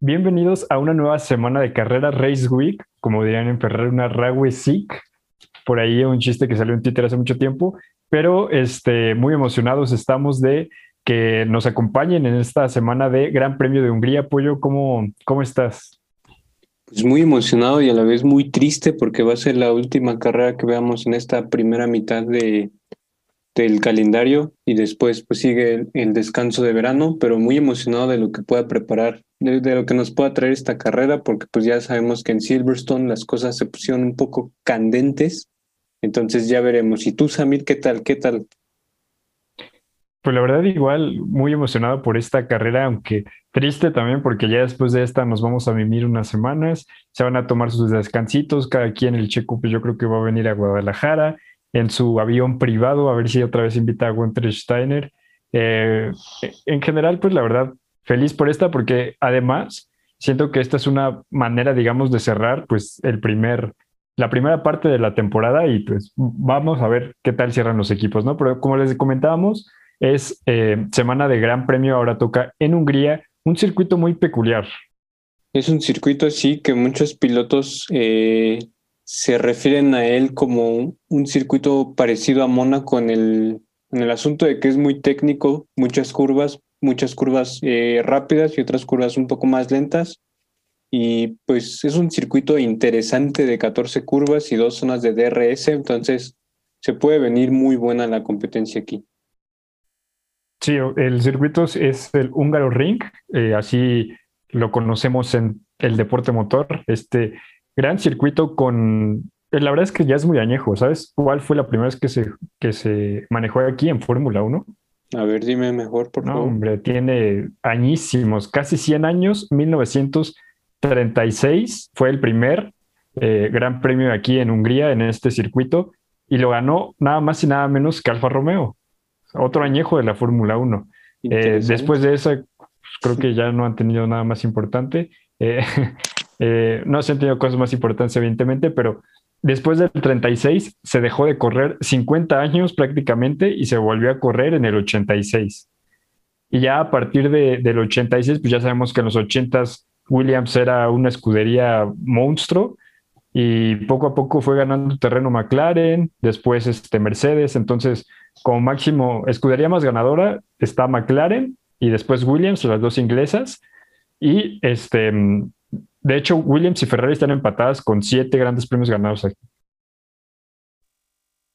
Bienvenidos a una nueva semana de carrera Race Week, como dirían en Ferrari, una Race Sick. Por ahí un chiste que salió en Twitter hace mucho tiempo, pero este, muy emocionados estamos de que nos acompañen en esta semana de Gran Premio de Hungría. Pollo, ¿cómo, cómo estás? Pues muy emocionado y a la vez muy triste porque va a ser la última carrera que veamos en esta primera mitad de, del calendario y después pues sigue el, descanso de verano, pero muy emocionado de lo que pueda preparar, de, lo que nos pueda traer esta carrera, porque pues ya sabemos que en Silverstone las cosas se pusieron un poco candentes, entonces ya veremos. ¿Y tú, Samir, qué tal? ¿Qué tal? Pues la verdad igual muy emocionado por esta carrera, aunque triste también porque ya después de esta nos vamos a mimir unas semanas, se van a tomar sus descansitos, cada quien el checo pues yo creo que va a venir a Guadalajara en su avión privado, a ver si otra vez invita a Winter Steiner. Eh, en general, pues la verdad, feliz por esta, porque además siento que esta es una manera, digamos, de cerrar, pues, el primer, la primera parte de la temporada y pues vamos a ver qué tal cierran los equipos, ¿no? Pero como les comentábamos, es eh, semana de Gran Premio, ahora toca en Hungría, un circuito muy peculiar. Es un circuito así que muchos pilotos eh, se refieren a él como un circuito parecido a Mónaco en el, asunto de que es muy técnico, muchas curvas, muchas curvas eh, rápidas y otras curvas un poco más lentas. Y pues es un circuito interesante de 14 curvas y dos zonas de DRS, entonces se puede venir muy buena la competencia aquí. Sí, el circuito es el húngaro ring, eh, así lo conocemos en el deporte motor. Este gran circuito con... Eh, la verdad es que ya es muy añejo, ¿sabes? ¿Cuál fue la primera vez que se, que se manejó aquí en Fórmula 1? A ver, dime mejor, por favor. hombre, tiene añísimos, casi 100 años, 1936 fue el primer eh, gran premio aquí en Hungría, en este circuito, y lo ganó nada más y nada menos que Alfa Romeo, otro añejo de la Fórmula 1. Eh, después de eso, pues, creo que ya no han tenido nada más importante. Eh, no se han tenido cosas más importantes, evidentemente, pero después del 36 se dejó de correr 50 años prácticamente y se volvió a correr en el 86. Y ya a partir de, del 86, pues ya sabemos que en los 80s Williams era una escudería monstruo y poco a poco fue ganando terreno McLaren, después este Mercedes, entonces como máximo escudería más ganadora está McLaren y después Williams, las dos inglesas, y este de hecho, Williams y Ferrari están empatadas con siete grandes premios ganados aquí.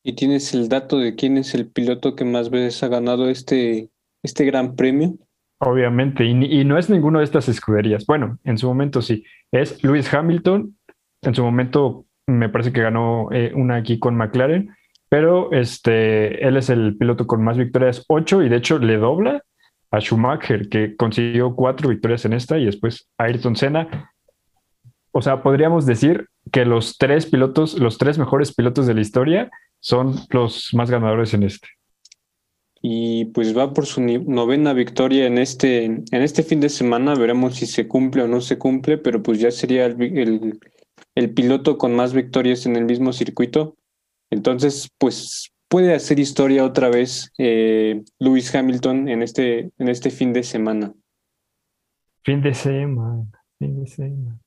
¿Y tienes el dato de quién es el piloto que más veces ha ganado este, este gran premio? Obviamente, y, no es ninguno de estas escuderías. Bueno, en su momento sí. Es Lewis Hamilton. En su momento me parece que ganó eh, una aquí con McLaren, pero este, él es el piloto con más victorias, ocho, y de hecho le dobla a Schumacher, que consiguió cuatro victorias en esta, y después Ayrton Senna o sea, podríamos decir que los tres pilotos, los tres mejores pilotos de la historia son los más ganadores en este. Y pues va por su novena victoria en este, en este fin de semana. Veremos si se cumple o no se cumple, pero pues ya sería el, piloto con más victorias en el mismo circuito. Entonces, pues puede hacer historia otra vez eh, Lewis Hamilton en este, en este fin de semana. Fin de semana, fin de semana.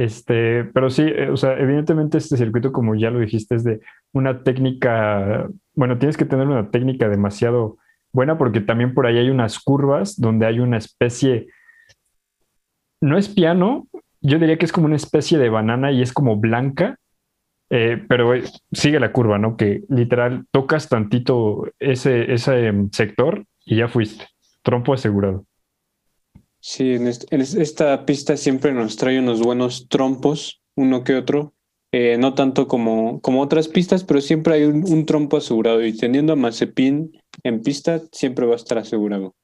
Este, pero sí, eh, o sea, evidentemente este circuito, como ya lo dijiste, es de una técnica, bueno, tienes que tener una técnica demasiado buena porque también por ahí hay unas curvas donde hay una especie, no es piano, yo diría que es como una especie de banana y es como blanca, eh, pero eh, sigue la curva, ¿no? Que literal tocas tantito ese, ese em, sector y ya fuiste, trompo asegurado. Sí, en, esta pista siempre nos trae unos buenos trompos, uno que otro. Eh, no tanto como, como otras pistas, pero siempre hay un, trompo asegurado. Y teniendo a Mazepin en pista, siempre va a estar asegurado.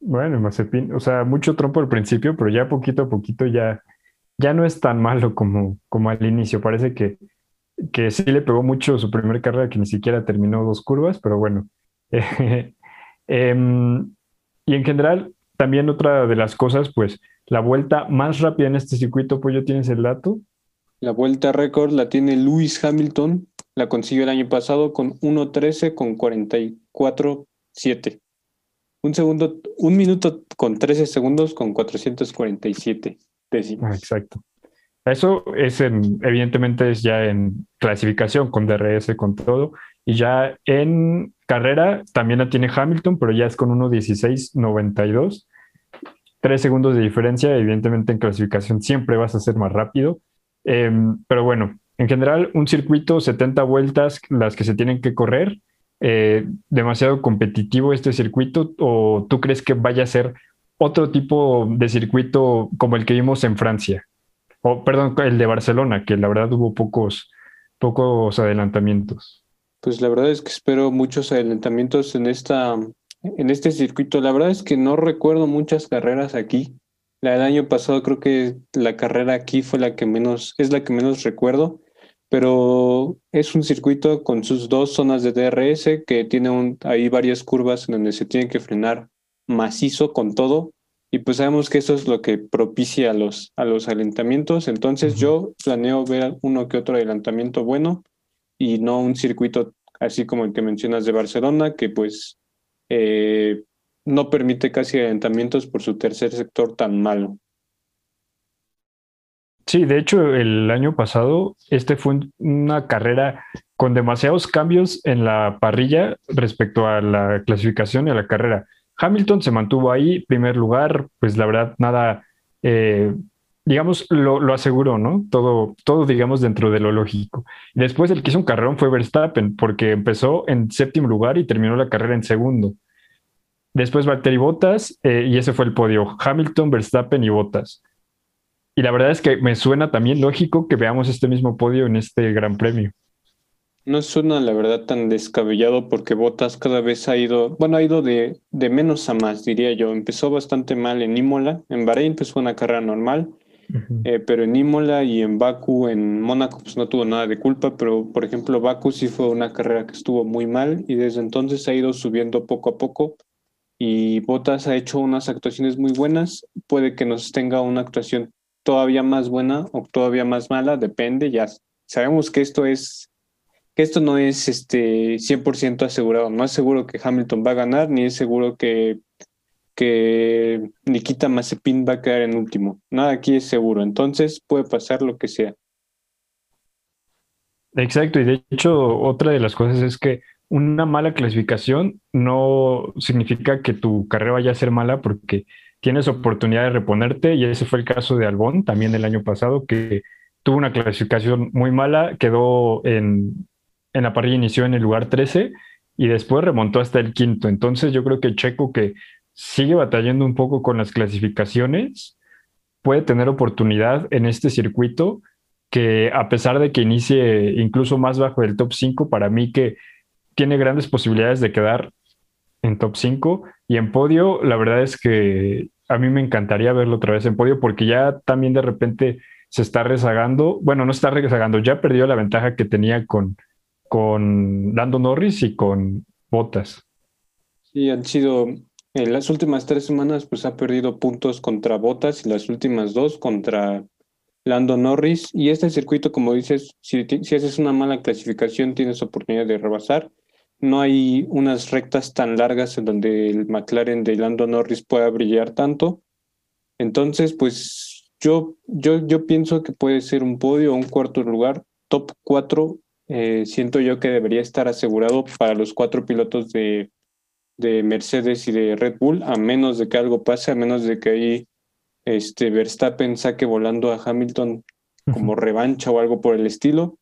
Bueno, Mazepin, o sea, mucho trompo al principio, pero ya poquito a poquito ya, ya no es tan malo como, como al inicio. Parece que, que sí le pegó mucho su primera carrera, que ni siquiera terminó dos curvas, pero bueno. Em, y en general, también otra de las cosas, pues la vuelta más rápida en este circuito, pues ya tienes el dato. La vuelta récord la tiene Lewis Hamilton, la consiguió el año pasado con 1.13 con 44.7. un segundo, un minuto con 13 segundos con 447 décimos. Ah, exacto. Eso es en, evidentemente es ya en clasificación con DRS, con todo. Y ya en carrera también la tiene Hamilton, pero ya es con 1.16.92. Tres segundos de diferencia. Evidentemente en clasificación siempre vas a ser más rápido. Em, pero bueno, en general, un circuito, 70 vueltas, las que se tienen que correr. Eh, demasiado competitivo este circuito o tú crees que vaya a ser otro tipo de circuito como el que vimos en Francia? O, perdón, el de Barcelona, que la verdad hubo pocos, pocos adelantamientos. Pues la verdad es que espero muchos adelantamientos en, esta, en este circuito. La verdad es que no recuerdo muchas carreras aquí. La del año pasado creo que la carrera aquí fue la que menos, es la que menos recuerdo pero es un circuito con sus dos zonas de DRS que tiene un, hay varias curvas en donde se tiene que frenar macizo con todo y pues sabemos que eso es lo que propicia a los, a los adelantamientos. Entonces yo planeo ver uno que otro adelantamiento bueno y no un circuito así como el que mencionas de Barcelona, que pues eh, no permite casi adelantamientos por su tercer sector tan malo. Sí, de hecho, el año pasado, este fue una carrera con demasiados cambios en la parrilla respecto a la clasificación y a la carrera. Hamilton se mantuvo ahí, primer lugar, pues la verdad, nada, eh, digamos, lo, lo, aseguró, ¿no? Todo, todo, digamos, dentro de lo lógico. Después el que hizo un carrerón fue Verstappen, porque empezó en séptimo lugar y terminó la carrera en segundo. Después Valtteri Bottas, eh, y ese fue el podio. Hamilton, Verstappen y Bottas. Y la verdad es que me suena también lógico que veamos este mismo podio en este Gran Premio. No suena, la verdad, tan descabellado porque Botas cada vez ha ido, bueno, ha ido de, de menos a más, diría yo. Empezó bastante mal en Imola, en Bahrein pues fue una carrera normal, eh, pero en Imola y en Baku, en Mónaco, pues no tuvo nada de culpa, pero por ejemplo Baku sí fue una carrera que estuvo muy mal y desde entonces ha ido subiendo poco a poco. Y Botas ha hecho unas actuaciones muy buenas, puede que nos tenga una actuación todavía más buena o todavía más mala, depende, ya sabemos que esto es que esto no es este 100% asegurado, no es seguro que Hamilton va a ganar ni es seguro que que Nikita Mazepin va a quedar en último. Nada aquí es seguro, entonces puede pasar lo que sea. Exacto, y de hecho otra de las cosas es que una mala clasificación no significa que tu carrera vaya a ser mala porque tienes oportunidad de reponerte y ese fue el caso de Albón también el año pasado que tuvo una clasificación muy mala, quedó en, en la parrilla, inició en el lugar 13 y después remontó hasta el quinto. Entonces yo creo que Checo que sigue batallando un poco con las clasificaciones, puede tener oportunidad en este circuito que a pesar de que inicie incluso más bajo del top 5, para mí que tiene grandes posibilidades de quedar en top 5 y en podio, la verdad es que a mí me encantaría verlo otra vez en podio porque ya también de repente se está rezagando, bueno, no está rezagando, ya perdió la ventaja que tenía con, con Lando Norris y con Bottas. Sí, han sido, en las últimas tres semanas pues ha perdido puntos contra Bottas y las últimas dos contra Lando Norris y este circuito, como dices, si, si haces una mala clasificación tienes oportunidad de rebasar no hay unas rectas tan largas en donde el McLaren de Lando Norris pueda brillar tanto. Entonces, pues yo, yo, yo pienso que puede ser un podio o un cuarto lugar, top 4. Eh, siento yo que debería estar asegurado para los cuatro pilotos de, de Mercedes y de Red Bull, a menos de que algo pase, a menos de que ahí este, Verstappen saque volando a Hamilton como revancha o algo por el estilo.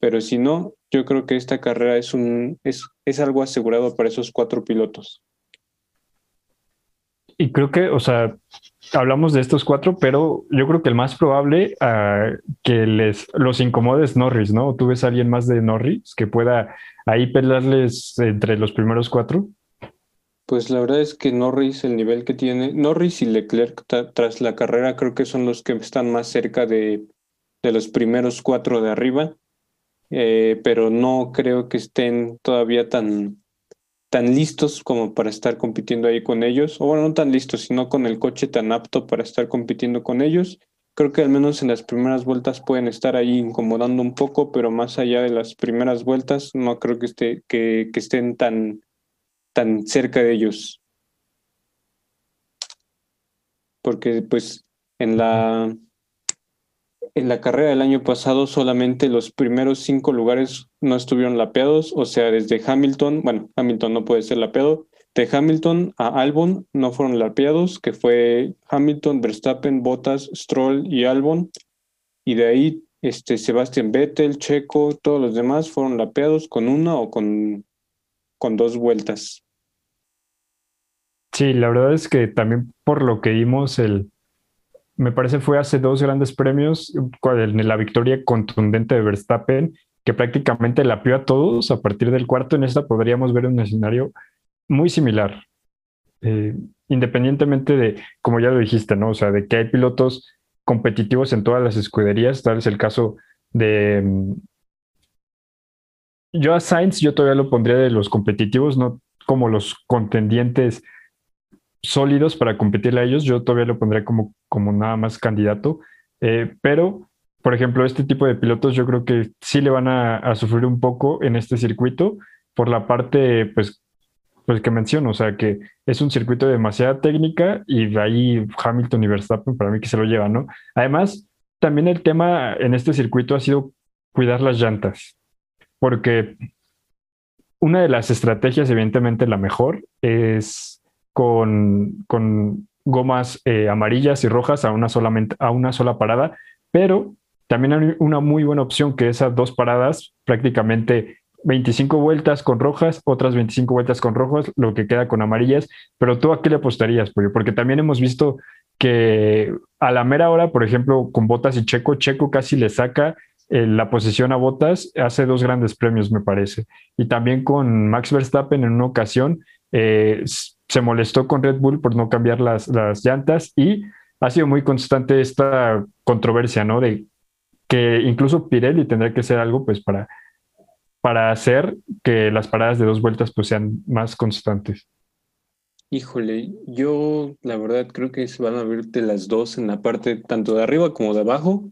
Pero si no, yo creo que esta carrera es, un, es, es algo asegurado para esos cuatro pilotos. Y creo que, o sea, hablamos de estos cuatro, pero yo creo que el más probable uh, que les los incomode es Norris, ¿no? ¿Tú ves a alguien más de Norris que pueda ahí pelearles entre los primeros cuatro? Pues la verdad es que Norris, el nivel que tiene, Norris y Leclerc tras la carrera creo que son los que están más cerca de, de los primeros cuatro de arriba. Eh, pero no creo que estén todavía tan, tan listos como para estar compitiendo ahí con ellos, o bueno, no tan listos, sino con el coche tan apto para estar compitiendo con ellos. Creo que al menos en las primeras vueltas pueden estar ahí incomodando un poco, pero más allá de las primeras vueltas, no creo que, esté, que, que estén tan, tan cerca de ellos. porque pues en la, en la carrera del año pasado solamente los primeros cinco lugares no estuvieron lapeados, o sea, desde Hamilton, bueno, Hamilton no puede ser lapeado, de Hamilton a Albon no fueron lapeados, que fue Hamilton, Verstappen, Bottas, Stroll y Albon, y de ahí este, Sebastian Vettel, Checo, todos los demás fueron lapeados con una o con, con dos vueltas. Sí, la verdad es que también por lo que vimos, el, me parece fue hace dos grandes premios, en la victoria contundente de Verstappen, que prácticamente la a todos a partir del cuarto. En esta podríamos ver un escenario muy similar, eh, independientemente de, como ya lo dijiste, ¿no? O sea, de que hay pilotos competitivos en todas las escuderías, tal es el caso de... Yo a Sainz yo todavía lo pondría de los competitivos, no como los contendientes sólidos para competir a ellos, yo todavía lo pondría como, como nada más candidato, eh, pero por ejemplo, este tipo de pilotos yo creo que sí le van a, sufrir un poco en este circuito por la parte, pues, pues que menciono, o sea, que es un circuito de demasiada técnica y de ahí Hamilton y Verstappen para mí que se lo llevan, ¿no? Además, también el tema en este circuito ha sido cuidar las llantas, porque una de las estrategias, evidentemente la mejor, es con, con gomas eh, amarillas y rojas a una, solamente, a una sola parada, pero también hay una muy buena opción que esas dos paradas, prácticamente 25 vueltas con rojas, otras 25 vueltas con rojas, lo que queda con amarillas. Pero tú a qué le apostarías, Porque también hemos visto que a la mera hora, por ejemplo, con Botas y Checo, Checo casi le saca eh, la posición a Botas, hace dos grandes premios, me parece. Y también con Max Verstappen en una ocasión eh, se molestó con Red Bull por no cambiar las, las llantas y ha sido muy constante esta controversia, ¿no? De que incluso Pirelli tendría que hacer algo pues para, para hacer que las paradas de dos vueltas pues sean más constantes. Híjole, yo la verdad creo que se van a ver de las dos en la parte tanto de arriba como de abajo,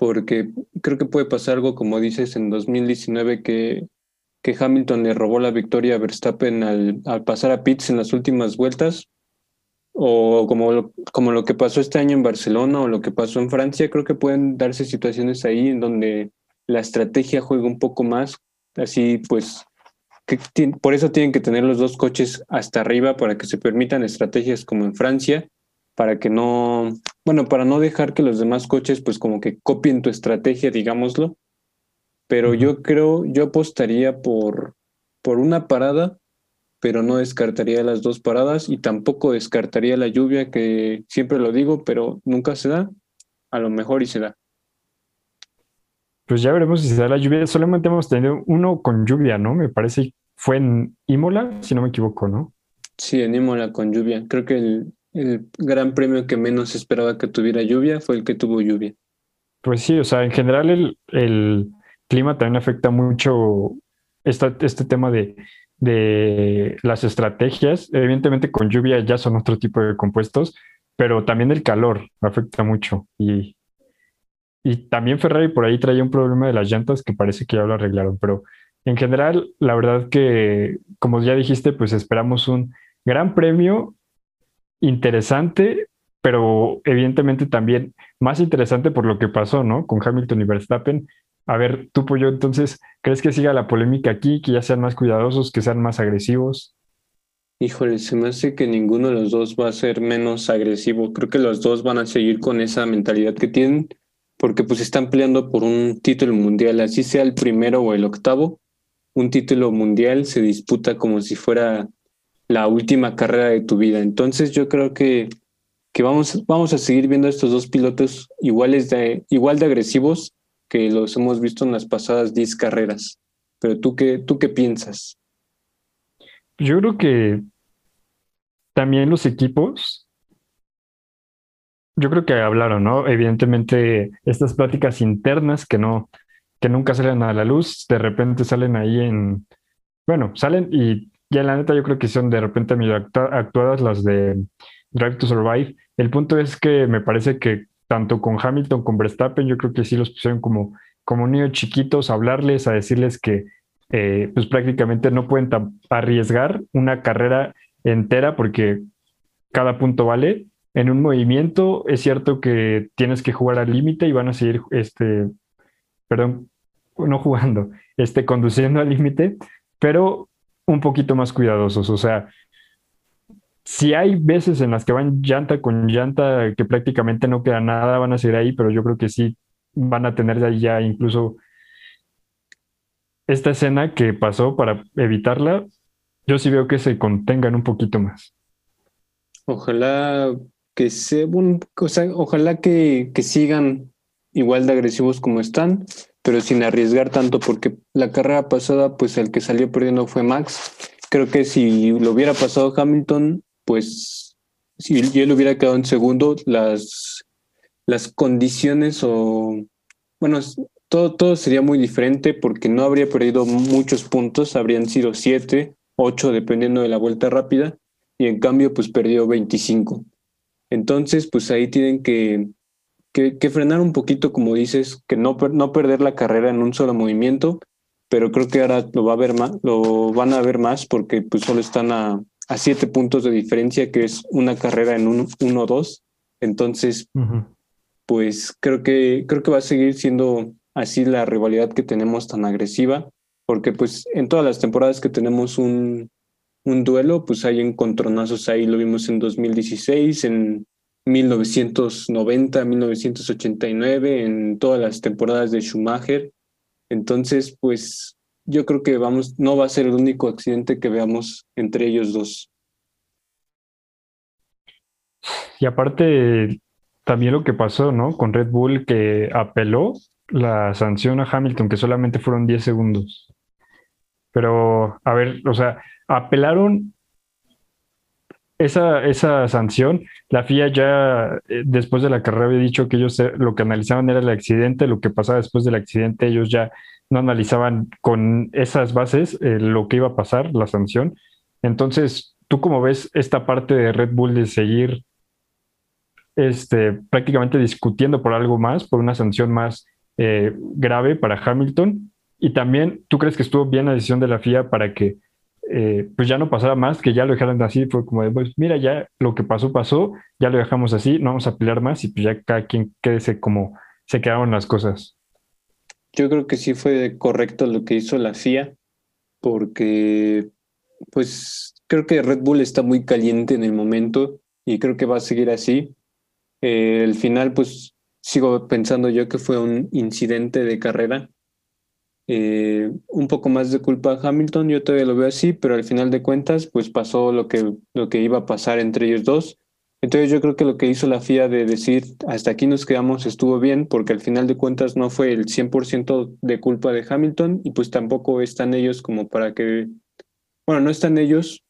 porque creo que puede pasar algo como dices en 2019 que, que Hamilton le robó la victoria a Verstappen al, al pasar a pits en las últimas vueltas o como lo, como lo que pasó este año en Barcelona o lo que pasó en Francia, creo que pueden darse situaciones ahí en donde la estrategia juega un poco más, así pues, que por eso tienen que tener los dos coches hasta arriba para que se permitan estrategias como en Francia, para que no, bueno, para no dejar que los demás coches pues como que copien tu estrategia, digámoslo, pero yo creo, yo apostaría por, por una parada pero no descartaría las dos paradas y tampoco descartaría la lluvia, que siempre lo digo, pero nunca se da. A lo mejor y se da. Pues ya veremos si se da la lluvia. Solamente hemos tenido uno con lluvia, ¿no? Me parece fue en Imola, si no me equivoco, ¿no? Sí, en Imola con lluvia. Creo que el, gran premio que menos esperaba que tuviera lluvia fue el que tuvo lluvia. Pues sí, o sea, en general el, el clima también afecta mucho esta, este tema de de las estrategias. Evidentemente con lluvia ya son otro tipo de compuestos, pero también el calor afecta mucho. Y, y también Ferrari por ahí traía un problema de las llantas que parece que ya lo arreglaron, pero en general, la verdad que, como ya dijiste, pues esperamos un gran premio interesante, pero evidentemente también más interesante por lo que pasó, ¿no? Con Hamilton y Verstappen, a ver, tú, Pollo, entonces, ¿crees que siga la polémica aquí, que ya sean más cuidadosos, que sean más agresivos? Híjole, se me hace que ninguno de los dos va a ser menos agresivo. Creo que los dos van a seguir con esa mentalidad que tienen, porque pues están peleando por un título mundial, así sea el primero o el octavo. Un título mundial se disputa como si fuera la última carrera de tu vida. Entonces yo creo que, que vamos, vamos a seguir viendo a estos dos pilotos iguales de, igual de agresivos que los hemos visto en las pasadas 10 carreras. Pero tú qué, tú qué piensas? Yo creo que también los equipos, yo creo que hablaron, ¿no? Evidentemente, estas pláticas internas que no, que nunca salen a la luz, de repente salen ahí en, bueno, salen y ya la neta yo creo que son de repente medio actuadas las de Drive to Survive. El punto es que me parece que tanto con Hamilton, con Verstappen, yo creo que sí los pusieron como, como niños chiquitos, a hablarles, a decirles que eh, pues prácticamente no pueden arriesgar una carrera entera porque cada punto vale en un movimiento. Es cierto que tienes que jugar al límite y van a seguir, este, perdón, no jugando, este, conduciendo al límite, pero un poquito más cuidadosos. O sea, si hay veces en las que van llanta con llanta que prácticamente no queda nada, van a seguir ahí, pero yo creo que sí van a tener ahí ya incluso esta escena que pasó para evitarla, yo sí veo que se contengan un poquito más. Ojalá que se, ojalá que, que sigan igual de agresivos como están, pero sin arriesgar tanto, porque la carrera pasada, pues el que salió perdiendo fue Max. Creo que si lo hubiera pasado Hamilton, pues si él hubiera quedado en segundo, las, las condiciones o, bueno, todo, todo sería muy diferente porque no habría perdido muchos puntos, habrían sido siete, ocho, dependiendo de la vuelta rápida, y en cambio, pues perdió 25. Entonces, pues ahí tienen que, que, frenar un poquito, como dices, que no, no perder la carrera en un solo movimiento, pero creo que ahora lo, va a ver más, lo van a ver más porque pues solo están a, a siete puntos de diferencia, que es una carrera en un 1-2. Entonces, pues creo que, creo que va a seguir siendo así la rivalidad que tenemos tan agresiva, porque pues en todas las temporadas que tenemos un, un duelo, pues hay encontronazos ahí, lo vimos en 2016, en 1990, 1989, en todas las temporadas de Schumacher. Entonces, pues yo creo que vamos, no va a ser el único accidente que veamos entre ellos dos. Y aparte, también lo que pasó, ¿no? Con Red Bull que apeló la sanción a Hamilton, que solamente fueron 10 segundos. Pero, a ver, o sea, apelaron esa, esa sanción. La FIA ya eh, después de la carrera había dicho que ellos eh, lo que analizaban era el accidente, lo que pasaba después del accidente, ellos ya no analizaban con esas bases eh, lo que iba a pasar, la sanción. Entonces, ¿tú cómo ves esta parte de Red Bull de seguir este, prácticamente discutiendo por algo más, por una sanción más grave para Hamilton. Y también, ¿tú crees que estuvo bien la decisión de la FIA para que eh, pues ya no pasara más, que ya lo dejaran así? Fue como de, pues mira, ya lo que pasó, pasó, ya lo dejamos así, no vamos a pelear más y pues ya cada quien quédese como se quedaron las cosas. Yo creo que sí fue correcto lo que hizo la FIA, porque pues creo que Red Bull está muy caliente en el momento y creo que va a seguir así. Eh, el final, pues sigo pensando yo que fue un incidente de carrera. Eh, un poco más de culpa a Hamilton, yo todavía lo veo así, pero al final de cuentas, pues pasó lo que, lo que iba a pasar entre ellos dos. Entonces yo creo que lo que hizo la FIA de decir hasta aquí nos quedamos estuvo bien, porque al final de cuentas no fue el 100% de culpa de Hamilton y pues tampoco están ellos como para que, bueno, no están ellos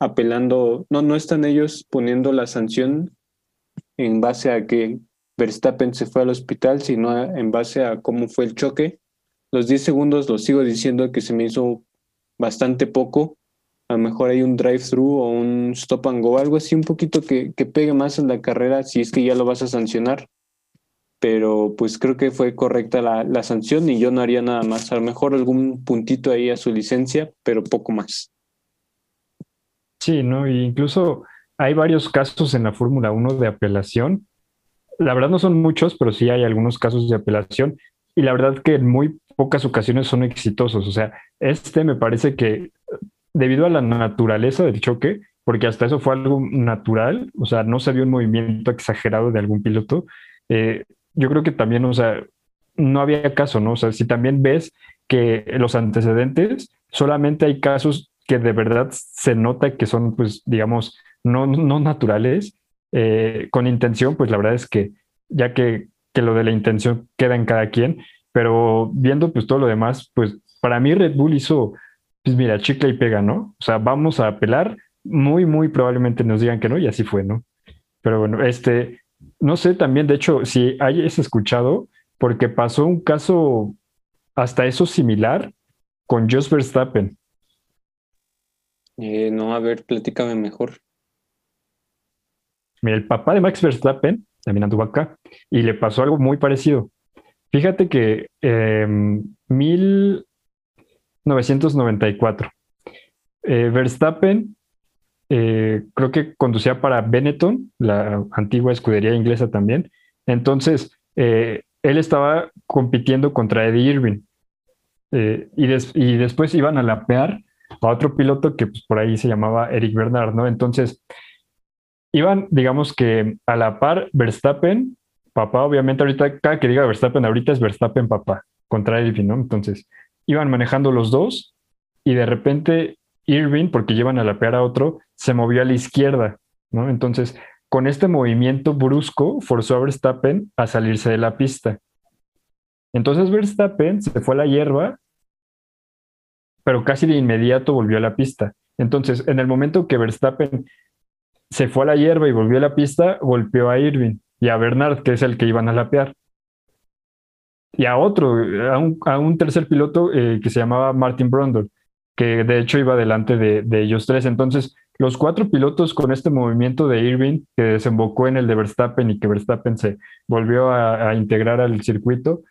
apelando, no, no están ellos poniendo la sanción en base a que Verstappen se fue al hospital, sino en base a cómo fue el choque. Los 10 segundos los sigo diciendo que se me hizo bastante poco. A lo mejor hay un drive-thru o un stop and go, algo así un poquito que, que pegue más en la carrera si es que ya lo vas a sancionar. Pero pues creo que fue correcta la, la sanción y yo no haría nada más. A lo mejor algún puntito ahí a su licencia, pero poco más. Sí, ¿no? E incluso hay varios casos en la Fórmula 1 de apelación la verdad no son muchos, pero sí hay algunos casos de apelación y la verdad que en muy pocas ocasiones son exitosos. O sea, este me parece que debido a la naturaleza del choque, porque hasta eso fue algo natural, o sea, no se vio un movimiento exagerado de algún piloto, eh, yo creo que también, o sea, no había caso, ¿no? O sea, si también ves que los antecedentes, solamente hay casos que de verdad se nota que son, pues, digamos, no, no naturales eh, con intención, pues la verdad es que ya que, que, lo de la intención queda en cada quien, pero viendo pues todo lo demás, pues para mí Red Bull hizo, pues mira, chicle y pega, ¿no? O sea, vamos a apelar, muy, muy probablemente nos digan que no, y así fue, ¿no? Pero bueno, este, no sé también, de hecho, si hayas escuchado, porque pasó un caso hasta eso similar con Jos Verstappen. Eh, no, a ver, platícame mejor. Mira, el papá de Max Verstappen también anduvo acá y le pasó algo muy parecido. Fíjate que em, 1994, eh, Verstappen eh, creo que conducía para Benetton, la antigua escudería inglesa también. Entonces, eh, él estaba compitiendo contra Eddie Irving. Eh, y, y, después iban a lapear a otro piloto que pues, por ahí se llamaba Eric Bernard, ¿no? Entonces, iban, digamos que a la par Verstappen, papá, obviamente ahorita, cada que diga Verstappen ahorita es Verstappen papá, contra Irving, ¿no? Entonces, iban manejando los dos y de repente Irving, porque llevan a lapear a otro, se movió a la izquierda, ¿no? Entonces, con este movimiento brusco, forzó a Verstappen a salirse de la pista. Entonces Verstappen se fue a la hierba, pero casi de inmediato volvió a la pista. Entonces, en el momento que Verstappen se fue a la hierba y volvió a la pista, golpeó a Irving y a Bernard, que es el que iban a lapear. Y a otro, a un, tercer piloto eh, que se llamaba Martin Brundle, que de hecho iba delante de, de ellos tres. Entonces, los cuatro pilotos con este movimiento de Irving que desembocó en el de Verstappen y que Verstappen se volvió a, integrar al circuito,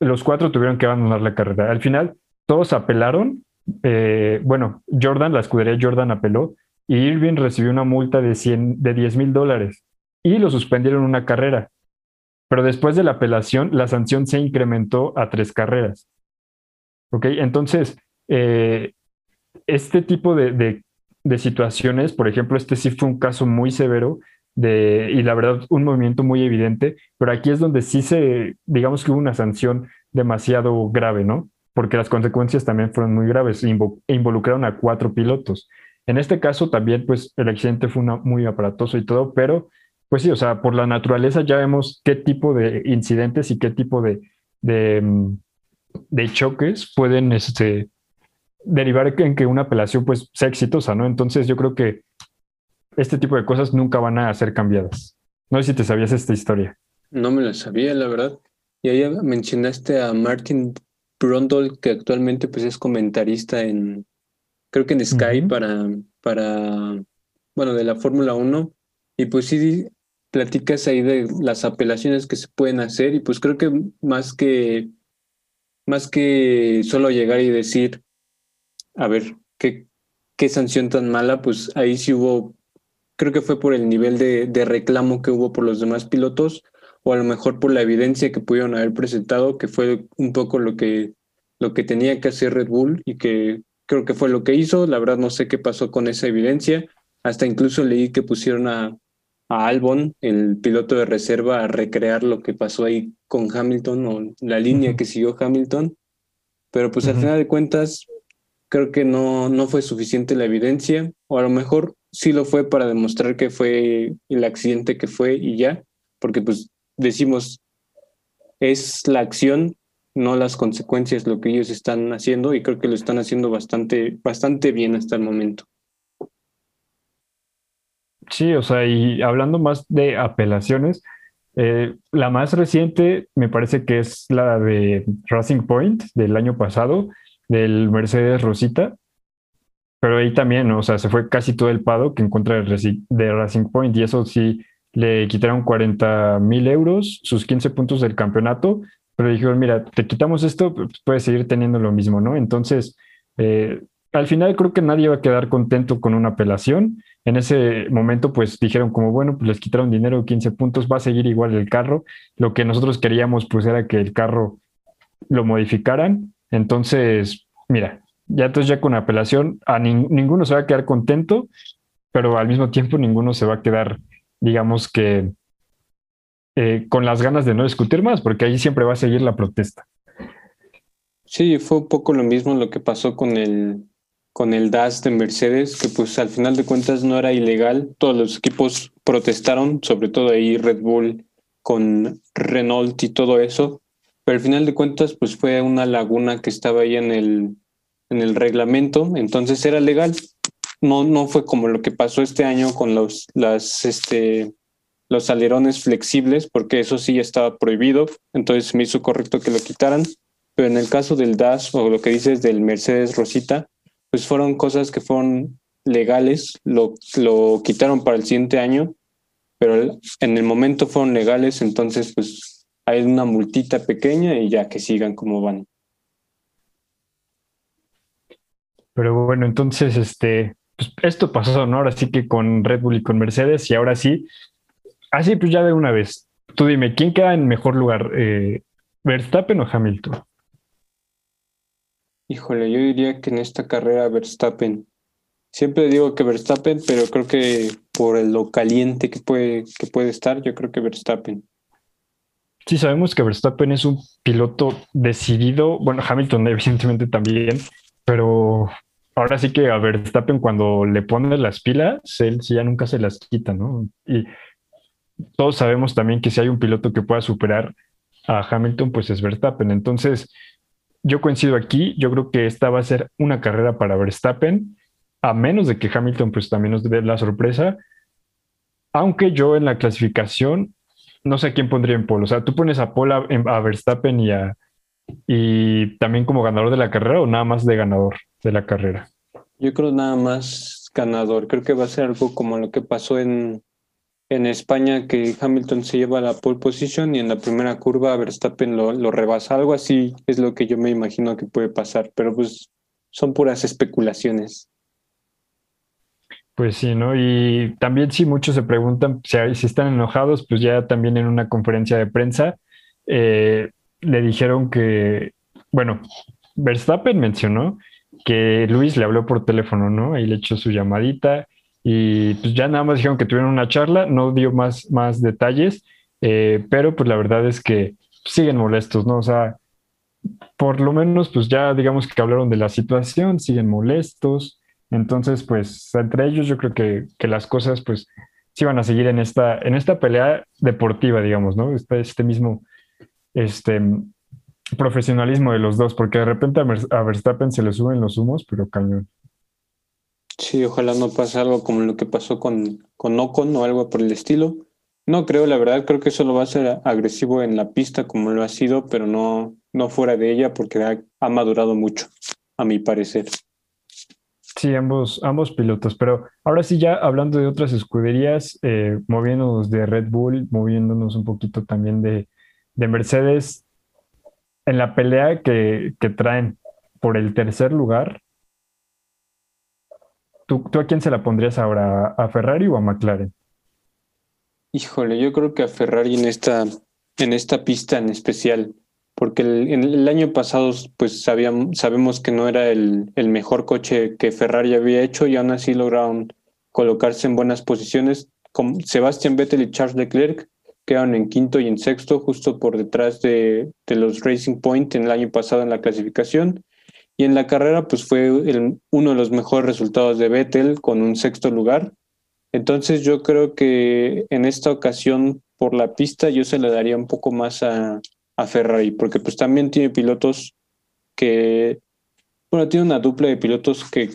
los cuatro tuvieron que abandonar la carrera. Al final, todos apelaron. Eh, bueno, Jordan, la escudería Jordan apeló y Irving recibió una multa de, 100, de 10 mil dólares y lo suspendieron una carrera. Pero después de la apelación, la sanción se incrementó a tres carreras. ¿Ok? Entonces, eh, este tipo de, de situaciones, por ejemplo, este sí fue un caso muy severo de, y la verdad un movimiento muy evidente, pero aquí es donde sí se, digamos que hubo una sanción demasiado grave, ¿no? Porque las consecuencias también fueron muy graves e involucraron a cuatro pilotos. En este caso también, pues el accidente fue muy aparatoso y todo, pero pues sí, o sea, por la naturaleza ya vemos qué tipo de incidentes y qué tipo de, de, mm, de choques pueden este, derivar en que una apelación pues sea exitosa, ¿no? Entonces yo creo que este tipo de cosas nunca van a ser cambiadas. No sé si te sabías esta historia. No me la sabía, la verdad. Y ahí mencionaste a Martin Brundle, que actualmente pues es comentarista en, creo que en Sky para, para, bueno, de la Fórmula 1. Y pues sí platicas ahí de las apelaciones que se pueden hacer y pues creo que más que, más que solo llegar y decir, a ver, ¿qué, qué sanción tan mala? Pues ahí sí hubo, creo que fue por el nivel de, de reclamo que hubo por los demás pilotos o a lo mejor por la evidencia que pudieron haber presentado, que fue un poco lo que, lo que tenía que hacer Red Bull y que creo que fue lo que hizo. La verdad no sé qué pasó con esa evidencia. Hasta incluso leí que pusieron a, a Albon, el piloto de reserva, a recrear lo que pasó ahí con Hamilton o la línea que siguió Hamilton. Pero pues al final de cuentas, creo que no, no fue suficiente la evidencia, o a lo mejor sí lo fue para demostrar que fue el accidente que fue y ya, porque pues decimos, es la acción, no las consecuencias lo que ellos están haciendo y creo que lo están haciendo bastante, bastante bien hasta el momento. Sí, o sea, y hablando más de apelaciones, eh, la más reciente me parece que es la de Racing Point del año pasado, del Mercedes Rosita, pero ahí también, o sea, se fue casi todo el pado que en contra de Racing Point y eso sí le quitaron 40 mil euros, sus 15 puntos del campeonato, pero dijeron, mira, te quitamos esto, pues, puedes seguir teniendo lo mismo, ¿no? Entonces, eh, al final creo que nadie va a quedar contento con una apelación. En ese momento, pues dijeron como, bueno, pues les quitaron dinero, 15 puntos, va a seguir igual el carro. Lo que nosotros queríamos, pues era que el carro lo modificaran entonces, mira, ya entonces ya con apelación, a ninguno se va a quedar contento, pero al mismo tiempo ninguno se va a quedar, digamos que, eh, con las ganas de no discutir más, porque ahí siempre va a seguir la protesta. Sí, fue un poco lo mismo lo que pasó con el, con el DAS de Mercedes, que pues al final de cuentas no era ilegal. Todos los equipos protestaron, sobre todo ahí Red Bull con Renault y todo eso. Pero al final de cuentas, pues fue una laguna que estaba ahí en el, en el reglamento, entonces era legal. No, no fue como lo que pasó este año con los, las, este, los alerones flexibles, porque eso sí estaba prohibido, entonces me hizo correcto que lo quitaran. Pero en el caso del DAS o lo que dices del Mercedes Rosita, pues fueron cosas que fueron legales, lo, lo quitaron para el siguiente año, pero en el momento fueron legales, entonces pues hay una multita pequeña y ya que sigan como van. Pero bueno, entonces, este, pues, esto pasó, ¿no? Ahora sí que con Red Bull y con Mercedes, y ahora sí, así pues ya de una vez. Tú dime, ¿quién queda en mejor lugar? Eh, ¿Verstappen o Hamilton? Híjole, yo diría que en esta carrera Verstappen. Siempre digo que Verstappen, pero creo que por lo caliente que puede, que puede estar, yo creo que Verstappen. Sí, sabemos que Verstappen es un piloto decidido. Bueno, Hamilton evidentemente también, pero ahora sí que a Verstappen cuando le pone las pilas, él sí ya nunca se las quita, ¿no? Y todos sabemos también que si hay un piloto que pueda superar a Hamilton, pues es Verstappen. Entonces, yo coincido aquí, yo creo que esta va a ser una carrera para Verstappen, a menos de que Hamilton pues también nos dé la sorpresa, aunque yo en la clasificación no sé a quién pondría en polo. O sea, tú pones a Paul a, Verstappen y a y también como ganador de la carrera o nada más de ganador de la carrera. Yo creo nada más ganador. Creo que va a ser algo como lo que pasó en, en España, que Hamilton se lleva la pole position y en la primera curva Verstappen lo, lo rebasa. Algo así es lo que yo me imagino que puede pasar, pero pues son puras especulaciones. Pues sí, ¿no? Y también si muchos se preguntan si, si están enojados, pues ya también en una conferencia de prensa eh, le dijeron que, bueno, Verstappen mencionó que Luis le habló por teléfono, ¿no? Ahí le echó su llamadita y pues ya nada más dijeron que tuvieron una charla, no dio más, más detalles, eh, pero pues la verdad es que siguen molestos, ¿no? O sea, por lo menos pues ya digamos que hablaron de la situación, siguen molestos. Entonces, pues entre ellos yo creo que, las cosas pues sí van a seguir en esta, en esta pelea deportiva, digamos, ¿no? Este, este mismo este, profesionalismo de los dos, porque de repente a, Verstappen se le suben los humos, pero cañón. Sí, ojalá no pase algo como lo que pasó con, con Ocon o algo por el estilo. No creo, la verdad, creo que solo va a ser agresivo en la pista como lo ha sido, pero no, no fuera de ella porque ha madurado mucho, a mi parecer. Sí, ambos, ambos pilotos, pero ahora sí ya hablando de otras escuderías, eh, moviéndonos de Red Bull, moviéndonos un poquito también de, Mercedes, en la pelea que, traen por el tercer lugar, ¿tú, ¿tú, a quién se la pondrías ahora? ¿A Ferrari o a McLaren? Híjole, yo creo que a Ferrari en esta, en esta pista en especial porque el, el año pasado pues sabíamos, sabemos que no era el, el, mejor coche que Ferrari había hecho y aún así lograron colocarse en buenas posiciones. Con Sebastian Vettel y Charles Leclerc quedaron en quinto y en sexto, justo por detrás de, de los Racing Point en el año pasado en la clasificación. Y en la carrera pues fue el, uno de los mejores resultados de Vettel con un sexto lugar. Entonces yo creo que en esta ocasión por la pista yo se le daría un poco más a, a Ferrari, porque pues también tiene pilotos que, bueno, tiene una dupla de pilotos que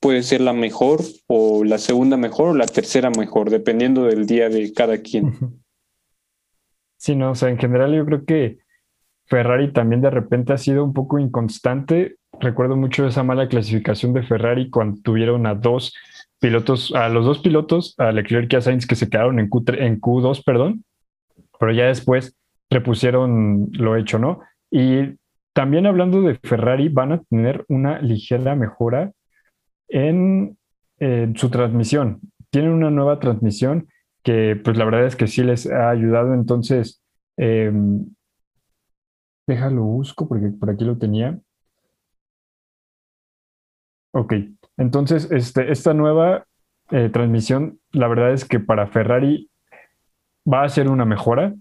puede ser la mejor o la segunda mejor o la tercera mejor, dependiendo del día de cada quien. Sí, no, o sea, en general yo creo que Ferrari también de repente ha sido un poco inconstante. Recuerdo mucho esa mala clasificación de Ferrari cuando tuvieron a dos pilotos, a los dos pilotos, a Leclerc y a Sainz, que se quedaron en, Q en Q2, perdón, pero ya después repusieron lo hecho, ¿no? Y también hablando de Ferrari, van a tener una ligera mejora en, su transmisión. Tienen una nueva transmisión que pues la verdad es que sí les ha ayudado. Entonces, em, déjalo busco porque por aquí lo tenía. Ok, entonces este, esta nueva eh, transmisión, la verdad es que para Ferrari va a ser una mejora.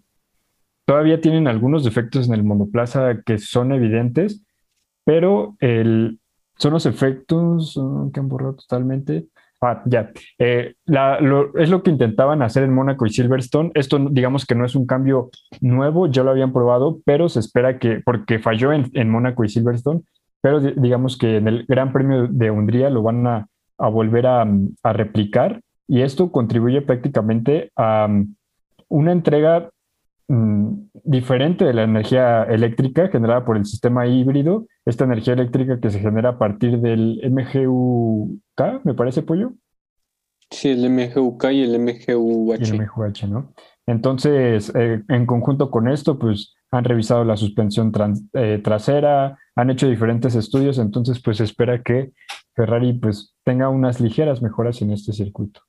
Todavía tienen algunos defectos en el monoplaza que son evidentes, pero el, son los efectos que han borrado totalmente. Ah, ya. Eh, es lo que intentaban hacer en Mónaco y Silverstone. Esto, digamos que no es un cambio nuevo, ya lo habían probado, pero se espera que, porque falló en, en Mónaco y Silverstone, pero digamos que en el Gran Premio de Hungría lo van a, volver a, a, replicar y esto contribuye prácticamente a una entrega Mm, diferente de la energía eléctrica generada por el sistema híbrido, esta energía eléctrica que se genera a partir del MGUK, me parece, Pollo. Sí, el MGUK y el MGUH. Y el MGUH, ¿no? Entonces, eh, en conjunto con esto, pues han revisado la suspensión eh, trasera, han hecho diferentes estudios, entonces pues espera que Ferrari pues tenga unas ligeras mejoras en este circuito.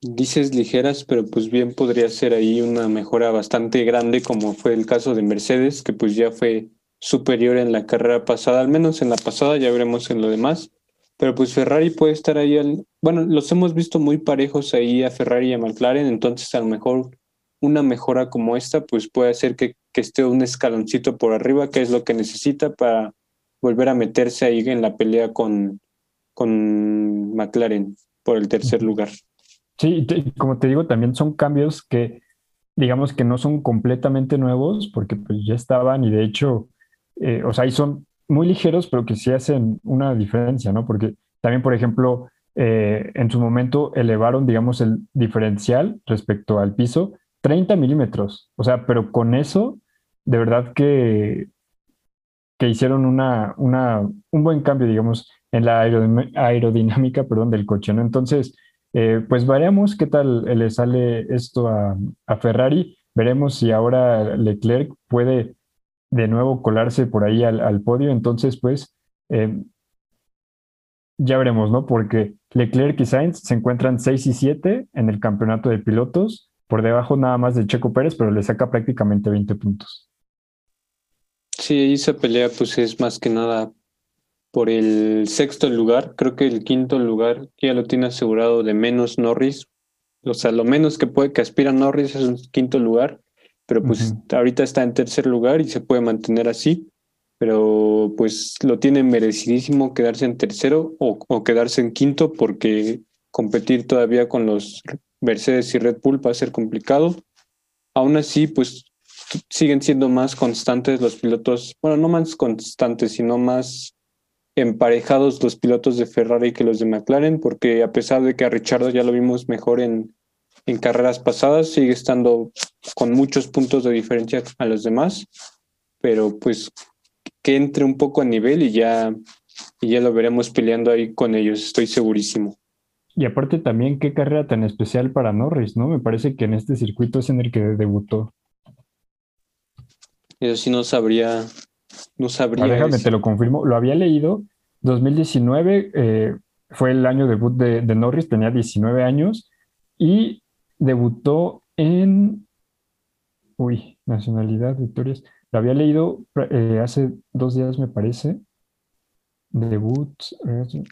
Dices ligeras, pero pues bien podría ser ahí una mejora bastante grande, como fue el caso de Mercedes, que pues ya fue superior en la carrera pasada, al menos en la pasada, ya veremos en lo demás. Pero pues Ferrari puede estar ahí, al, bueno, los hemos visto muy parejos ahí a Ferrari y a McLaren, entonces a lo mejor una mejora como esta pues puede hacer que, que esté un escaloncito por arriba, que es lo que necesita para volver a meterse ahí en la pelea con, con McLaren por el tercer lugar. Sí, como te digo, también son cambios que digamos que no son completamente nuevos porque pues ya estaban y de hecho, eh, o sea, ahí son muy ligeros, pero que sí hacen una diferencia, ¿no? Porque también, por ejemplo, eh, en su momento elevaron, digamos, el diferencial respecto al piso 30 milímetros, o sea, pero con eso, de verdad que, que hicieron una, una, un buen cambio, digamos, en la aerodinámica, perdón, del coche, ¿no? Entonces, eh, pues veremos qué tal le sale esto a, Ferrari. Veremos si ahora Leclerc puede de nuevo colarse por ahí al, podio. Entonces, pues eh, ya veremos, ¿no? Porque Leclerc y Sainz se encuentran 6 y 7 en el campeonato de pilotos, por debajo nada más de Checo Pérez, pero le saca prácticamente 20 puntos. Sí, esa pelea pues es más que nada por el sexto lugar. Creo que el quinto lugar ya lo tiene asegurado de menos Norris. O sea, lo menos que puede que aspira Norris es un quinto lugar, pero pues ahorita está en tercer lugar y se puede mantener así. Pero pues lo tiene merecidísimo quedarse en tercero o, o quedarse en quinto porque competir todavía con los Mercedes y Red Bull va a ser complicado. Aún así, pues siguen siendo más constantes los pilotos, bueno, no más constantes, sino más emparejados los pilotos de Ferrari que los de McLaren, porque a pesar de que a Richardo ya lo vimos mejor en, en carreras pasadas, sigue estando con muchos puntos de diferencia a los demás, pero pues que entre un poco a nivel y ya, y ya lo veremos peleando ahí con ellos, estoy segurísimo. Y aparte también qué carrera tan especial para Norris, ¿no? Me parece que en este circuito es en el que debutó. Eso sí no sabría no sabría. déjame, te lo confirmo. Lo había leído. 2019 eh, fue el año debut de, Norris, tenía 19 años y debutó en. Uy, nacionalidad, victorias. Lo había leído eh, hace dos días, me parece. Debut.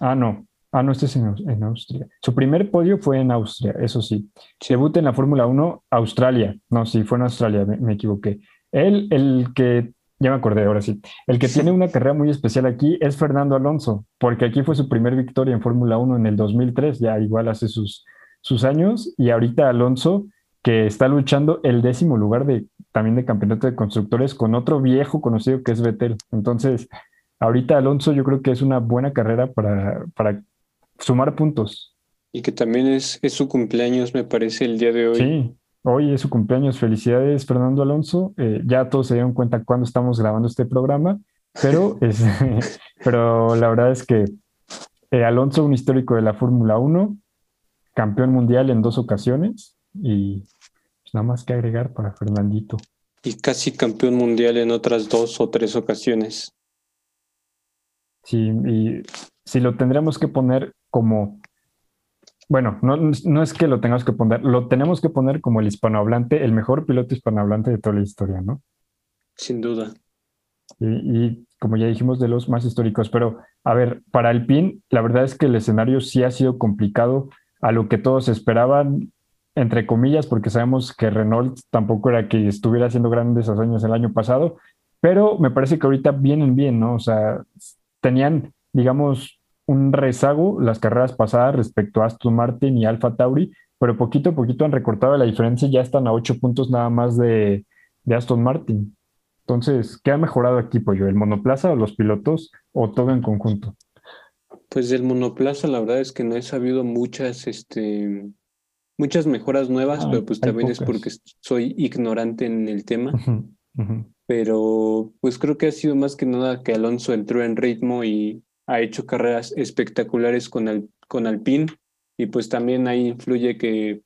ah, no. Ah, no, este es en, Austria. Su primer podio fue en Austria, eso sí. Debut en la Fórmula 1, Australia. No, sí, fue en Australia, me, me equivoqué. Él, el que ya me acordé, ahora sí. El que tiene una carrera muy especial aquí es Fernando Alonso, porque aquí fue su primer victoria en Fórmula 1 en el 2003, ya igual hace sus, sus años, y ahorita Alonso, que está luchando el décimo lugar de, también de campeonato de constructores con otro viejo conocido que es Vettel. Entonces, ahorita Alonso yo creo que es una buena carrera para, para sumar puntos. Y que también es, es su cumpleaños, me parece, el día de hoy. Sí, Hoy es su cumpleaños. Felicidades, Fernando Alonso. Eh, ya todos se dieron cuenta cuando estamos grabando este programa, pero, es, pero la verdad es que eh, Alonso, un histórico de la Fórmula 1, campeón mundial en dos ocasiones y pues, nada más que agregar para Fernandito. Y casi campeón mundial en otras dos o tres ocasiones. Sí, y si lo tendremos que poner como bueno, no, es que lo tengamos que poner, lo tenemos que poner como el hispanohablante, el mejor piloto hispanohablante de toda la historia, ¿no? Sin duda. Y, como ya dijimos, de los más históricos. Pero, a ver, para el PIN, la verdad es que el escenario sí ha sido complicado a lo que todos esperaban, entre comillas, porque sabemos que Renault tampoco era que estuviera haciendo grandes hazañas el año pasado, pero me parece que ahorita vienen bien, ¿no? O sea, tenían, digamos, un rezago las carreras pasadas respecto a Aston Martin y Alfa Tauri, pero poquito a poquito han recortado la diferencia y ya están a ocho puntos nada más de, Aston Martin. Entonces, ¿qué ha mejorado aquí, Pollo? ¿El monoplaza o los pilotos o todo en conjunto? Pues del monoplaza, la verdad es que no he sabido muchas, este, muchas mejoras nuevas, ah, pero pues también es porque soy ignorante en el tema. Pero pues creo que ha sido más que nada que Alonso entró en ritmo y ha hecho carreras espectaculares con, el, con Alpine. Y pues también ahí influye que,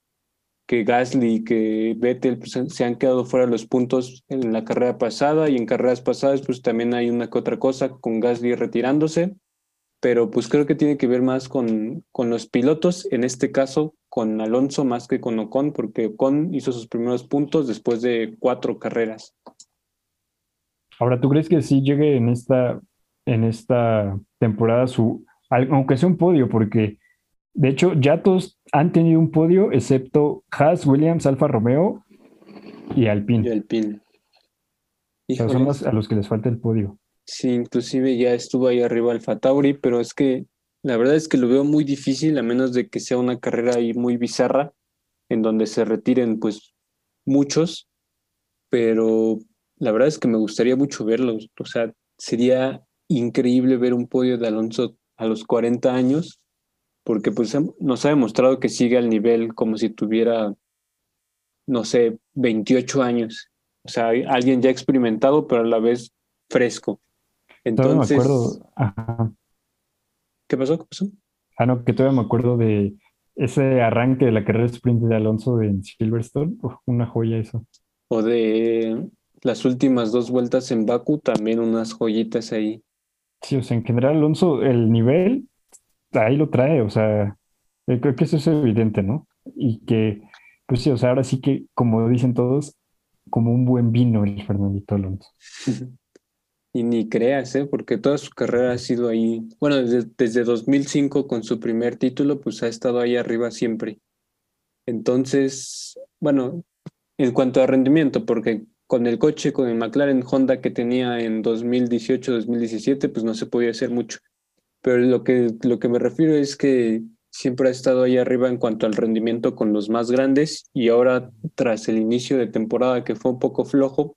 que Gasly y que Vettel pues, se han quedado fuera de los puntos en la carrera pasada y en carreras pasadas pues también hay una que otra cosa con Gasly retirándose, pero pues creo que tiene que ver más con, con los pilotos, en este caso con Alonso más que con Ocon, porque Ocon hizo sus primeros puntos después de cuatro carreras. Ahora, ¿tú crees que sí llegue en esta, en esta temporada su, aunque sea un podio, porque de hecho, ya todos han tenido un podio, excepto Haas, Williams, Alfa Romeo y Alpine. Y Alpine. son los a los que les falta el podio. Sí, inclusive ya estuvo ahí arriba Alfa Tauri, pero es que la verdad es que lo veo muy difícil, a menos de que sea una carrera ahí muy bizarra, en donde se retiren pues muchos, pero la verdad es que me gustaría mucho verlos. O sea, sería increíble ver un podio de Alonso a los 40 años porque pues nos ha demostrado que sigue al nivel como si tuviera, no sé, 28 años. O sea, alguien ya experimentado, pero a la vez fresco. Entonces, me acuerdo. ¿Qué pasó? ¿Qué pasó? Ah, no, que todavía me acuerdo de ese arranque de la carrera sprint de Alonso en Silverstone. una joya eso. O de las últimas dos vueltas en Baku, también unas joyitas ahí. Sí, o sea, en general Alonso, el nivel ahí lo trae, o sea, eh, creo que eso es evidente, ¿no? Y que, pues sí, o sea, ahora sí que, como dicen todos, como un buen vino el Fernandito Alonso. Y ni creas, ¿eh? porque toda su carrera ha sido ahí, bueno, desde, desde 2005 con su primer título, pues ha estado ahí arriba siempre. Entonces, bueno, en cuanto a rendimiento, porque con el coche, con el McLaren Honda que tenía en 2018-2017, pues no se podía hacer mucho pero lo que, lo que me refiero es que siempre ha estado ahí arriba en cuanto al rendimiento con los más grandes y ahora tras el inicio de temporada que fue un poco flojo,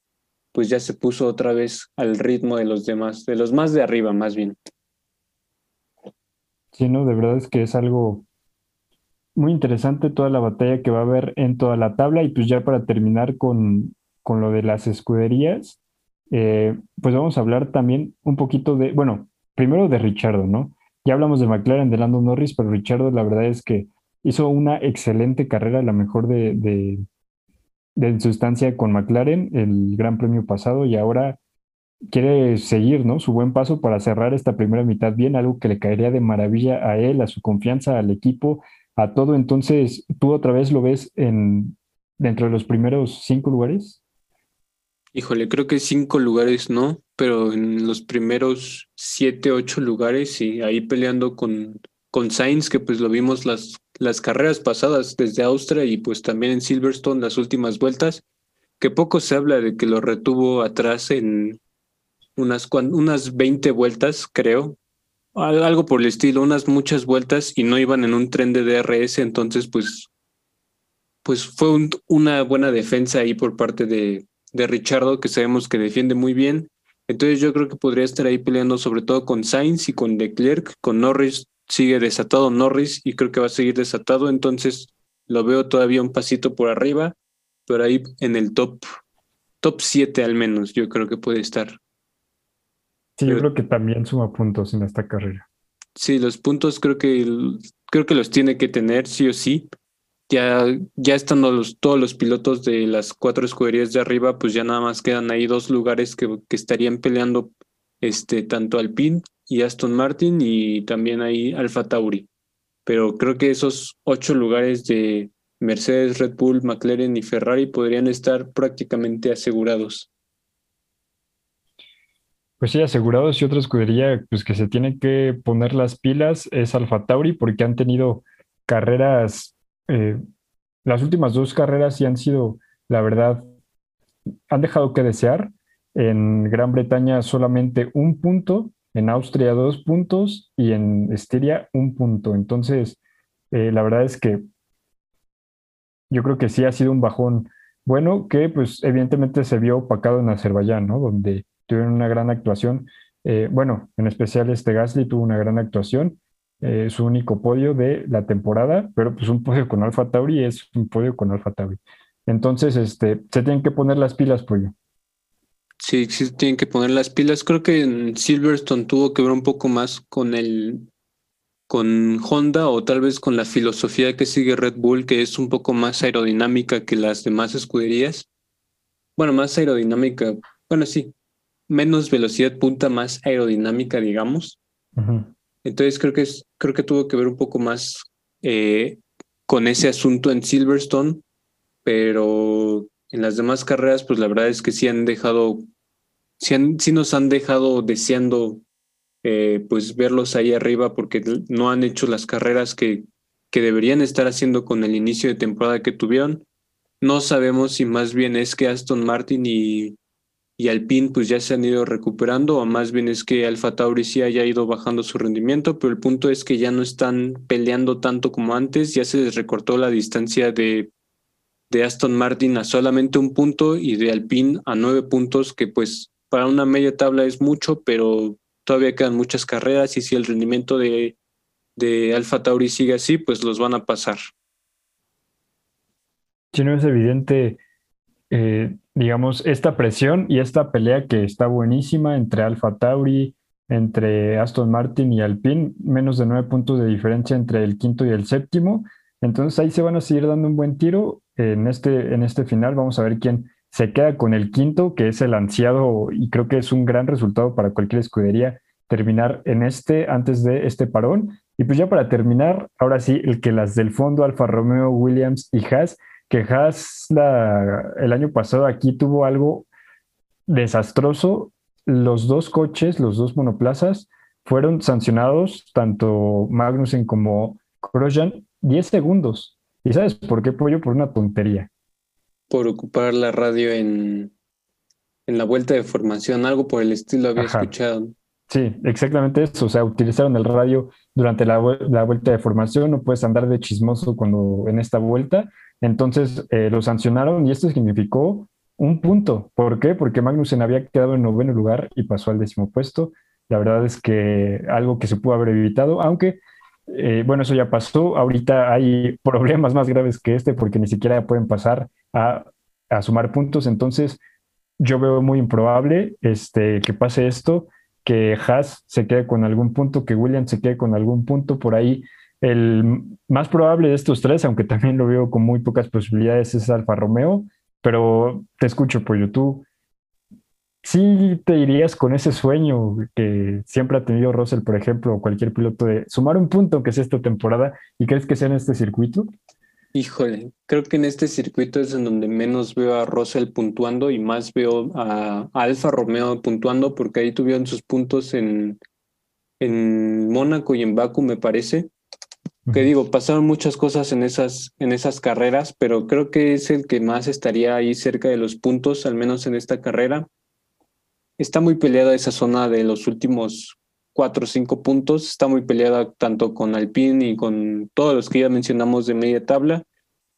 pues ya se puso otra vez al ritmo de los demás, de los más de arriba más bien. Sí, no, de verdad es que es algo muy interesante toda la batalla que va a haber en toda la tabla y pues ya para terminar con, con lo de las escuderías, eh, pues vamos a hablar también un poquito de, bueno, primero de Richardo, ¿no? Ya hablamos de McLaren, de Lando Norris, pero Richardo la verdad es que hizo una excelente carrera, la mejor de, de, de su estancia con McLaren, el Gran Premio pasado, y ahora quiere seguir, ¿no? Su buen paso para cerrar esta primera mitad bien, algo que le caería de maravilla a él, a su confianza, al equipo, a todo. Entonces, ¿tú otra vez lo ves en dentro de los primeros cinco lugares? Híjole, creo que cinco lugares no, pero en los primeros siete, ocho lugares y ahí peleando con, con Sainz, que pues lo vimos las, las carreras pasadas desde Austria y pues también en Silverstone las últimas vueltas, que poco se habla de que lo retuvo atrás en unas, unas 20 vueltas, creo, algo por el estilo, unas muchas vueltas y no iban en un tren de DRS, entonces pues, pues fue una buena defensa ahí por parte de, de Richardo, que sabemos que defiende muy bien. Entonces yo creo que podría estar ahí peleando sobre todo con Sainz y con Leclerc, con Norris sigue desatado Norris y creo que va a seguir desatado, entonces lo veo todavía un pasito por arriba, pero ahí en el top top 7 al menos, yo creo que puede estar. Sí, yo creo que también suma puntos en esta carrera. Sí, los puntos creo que creo que los tiene que tener sí o sí ya, ya estando los, todos los pilotos de las cuatro escuderías de arriba, pues ya nada más quedan ahí dos lugares que, que estarían peleando este, tanto Alpine y Aston Martin y también ahí Alfa Tauri. Pero creo que esos ocho lugares de Mercedes, Red Bull, McLaren y Ferrari podrían estar prácticamente asegurados. Pues sí, asegurados y otra escudería pues que se tiene que poner las pilas es Alfa Tauri porque han tenido carreras eh, las últimas dos carreras sí han sido, la verdad, han dejado que desear. En Gran Bretaña solamente un punto, en Austria dos puntos y en Estiria un punto. Entonces, eh, la verdad es que yo creo que sí ha sido un bajón bueno que pues evidentemente se vio opacado en Azerbaiyán, ¿no? Donde tuvieron una gran actuación. Eh, bueno, en especial este Gasly tuvo una gran actuación eh, su único podio de la temporada, pero pues un podio con Alfa Tauri es un podio con Alfa Tauri. Entonces, este, se tienen que poner las pilas, pollo. Sí, sí, tienen que poner las pilas. Creo que en Silverstone tuvo que ver un poco más con el, con Honda o tal vez con la filosofía que sigue Red Bull, que es un poco más aerodinámica que las demás escuderías. Bueno, más aerodinámica, bueno, sí, menos velocidad punta, más aerodinámica, digamos. Entonces creo que, es, creo que tuvo que ver un poco más eh, con ese asunto en Silverstone, pero en las demás carreras, pues la verdad es que sí han dejado, sí, sí nos han dejado deseando eh, pues verlos ahí arriba porque no han hecho las carreras que, que deberían estar haciendo con el inicio de temporada que tuvieron. No sabemos si más bien es que Aston Martin y, y Alpine pues ya se han ido recuperando o más bien es que Alfa Tauri sí haya ido bajando su rendimiento, pero el punto es que ya no están peleando tanto como antes, ya se les recortó la distancia de, de Aston Martin a solamente un punto y de Alpine a nueve puntos, que pues para una media tabla es mucho, pero todavía quedan muchas carreras y si el rendimiento de, de Alfa Tauri sigue así, pues los van a pasar. Si no es evidente, eh, digamos, esta presión y esta pelea que está buenísima entre Alfa Tauri, entre Aston Martin y Alpine, menos de nueve puntos de diferencia entre el quinto y el séptimo. Entonces ahí se van a seguir dando un buen tiro. En este, en este final vamos a ver quién se queda con el quinto, que es el ansiado y creo que es un gran resultado para cualquier escudería terminar en este antes de este parón. Y pues ya para terminar, ahora sí, el que las del fondo, Alfa Romeo, Williams y Haas, que Haas el año pasado aquí tuvo algo desastroso. Los dos coches, los dos monoplazas, fueron sancionados, tanto Magnussen como Grosjean, 10 segundos. ¿Y sabes por qué, Pollo? Por una tontería por ocupar la radio en, en la vuelta de formación, algo por el estilo había escuchado. Sí, exactamente eso. O sea, utilizaron el radio durante la, vuelta de formación, no puedes andar de chismoso cuando en esta vuelta. Entonces eh, lo sancionaron y esto significó un punto. ¿Por qué? Porque Magnussen había quedado en noveno lugar y pasó al décimo puesto. La verdad es que algo que se pudo haber evitado, aunque eh, bueno, eso ya pasó. Ahorita hay problemas más graves que este porque ni siquiera pueden pasar a, sumar puntos. Entonces, yo veo muy improbable este, que pase esto, que Haas se quede con algún punto, que Williams se quede con algún punto por ahí. El más probable de estos tres, aunque también lo veo con muy pocas posibilidades, es Alfa Romeo. Pero te escucho, por YouTube sí te irías con ese sueño que siempre ha tenido Russell, por ejemplo, o cualquier piloto de sumar un punto que es esta temporada y crees que sea en este circuito? Híjole, creo que en este circuito es en donde menos veo a Russell puntuando y más veo a, Alfa Romeo puntuando porque ahí tuvieron sus puntos en, en Mónaco y en Baku, me parece. Que digo, pasaron muchas cosas en esas, en esas carreras, pero creo que es el que más estaría ahí cerca de los puntos, al menos en esta carrera está muy peleada esa zona de los últimos cuatro o cinco puntos. Está muy peleada tanto con Alpine y con todos los que ya mencionamos de media tabla,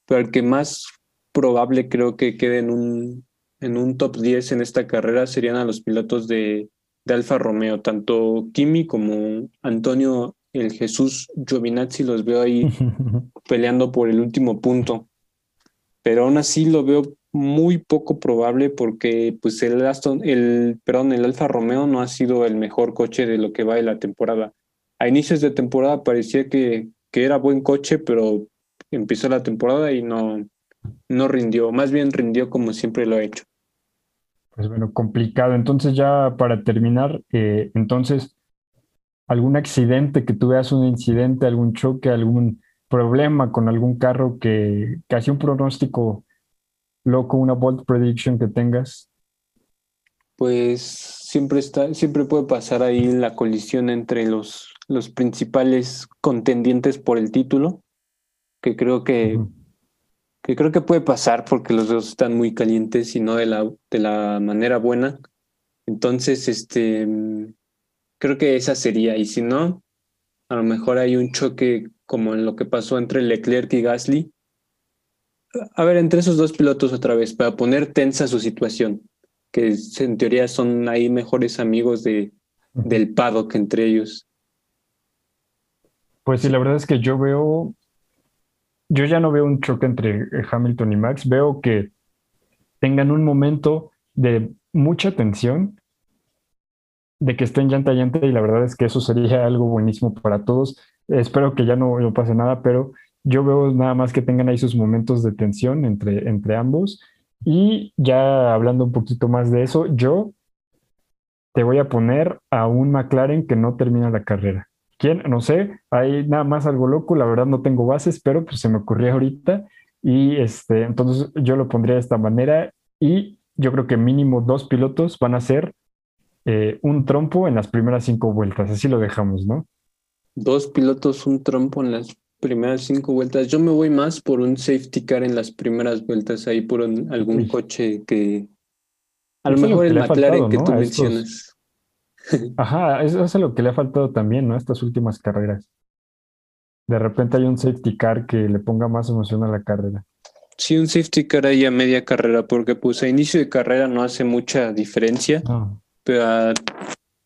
pero el que más probable creo que quede en un, en un top 10 en esta carrera serían a los pilotos de, de Alfa Romeo, tanto Kimi como Antonio el Jesús Giovinazzi los veo ahí peleando por el último punto. Pero aún así lo veo muy poco probable porque pues el Aston, el, perdón, el Alfa Romeo no ha sido el mejor coche de lo que va de la temporada. A inicios de temporada parecía que, que era buen coche, pero empezó la temporada y no, no rindió, más bien rindió como siempre lo ha hecho. Pues bueno, complicado. Entonces ya para terminar, eh, entonces, ¿algún accidente que tú veas un incidente, algún choque, algún problema con algún carro que, que hacía un pronóstico loco, una bold prediction que tengas? Pues siempre está, siempre puede pasar ahí la colisión entre los, los principales contendientes por el título, que creo que, que creo que puede pasar porque los dos están muy calientes y no de la, de la manera buena. Entonces, este creo que esa sería. Y si no, a lo mejor hay un choque como en lo que pasó entre Leclerc y Gasly, a ver, entre esos dos pilotos otra vez, para poner tensa su situación, que en teoría son ahí mejores amigos de, del paddock entre ellos. Pues sí, la verdad es que yo veo, yo ya no veo un choque entre eh, Hamilton y Max, veo que tengan un momento de mucha tensión, de que estén llanta a llanta y la verdad es que eso sería algo buenísimo para todos. espero que ya no, no pase nada, pero yo veo nada más que tengan ahí sus momentos de tensión entre, entre ambos. Y ya hablando un poquito más de eso, yo te voy a poner a un McLaren que no termina la carrera. ¿Quién? No sé, hay nada más algo loco, la verdad no tengo bases, pero pues se me ocurrió ahorita y este, entonces yo lo pondría de esta manera y yo creo que mínimo dos pilotos van a ser eh, un trompo en las primeras cinco vueltas, así lo dejamos, ¿no? Dos pilotos, un trompo en las primeras cinco vueltas. Yo me voy más por un safety car en las primeras vueltas, ahí por algún coche que... A lo mejor el McLaren que tú mencionas. Ajá, eso es lo que le ha faltado también, ¿no? Estas últimas carreras. De repente hay un safety car que le ponga más emoción a la carrera. Sí, un safety car ahí a media carrera, porque pues a inicio de carrera no hace mucha diferencia, pero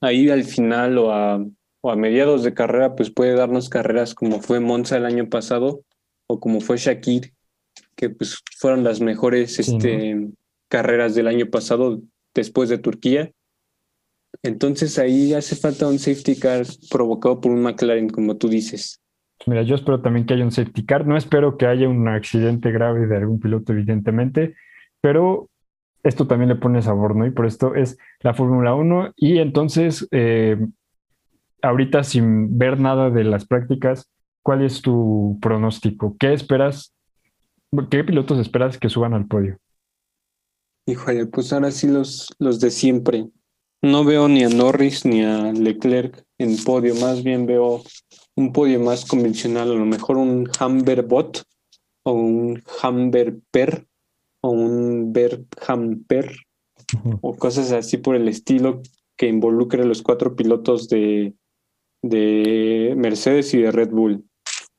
ahí al final o a, o a mediados de carrera pues puede darnos carreras como fue Monza el año pasado o como fue Shakir, que pues fueron las mejores este, carreras del año pasado después de Turquía. Entonces ahí hace falta un safety car provocado por un McLaren, como tú dices. Mira, yo espero también que haya un safety car. No espero que haya un accidente grave de algún piloto, evidentemente, pero esto también le pone sabor, ¿no? Y por esto es la Fórmula 1. Y entonces, eh, ahorita sin ver nada de las prácticas, ¿cuál es tu pronóstico? ¿Qué esperas? ¿Qué pilotos esperas que suban al podio? Híjole, pues ahora sí los, los de siempre. No veo ni a Norris ni a Leclerc en podio, más bien veo un podio más convencional, a lo mejor un Humberbot o un Humberper o un Berhamper o cosas así por el estilo que involucre a los cuatro pilotos de, de Mercedes y de Red Bull.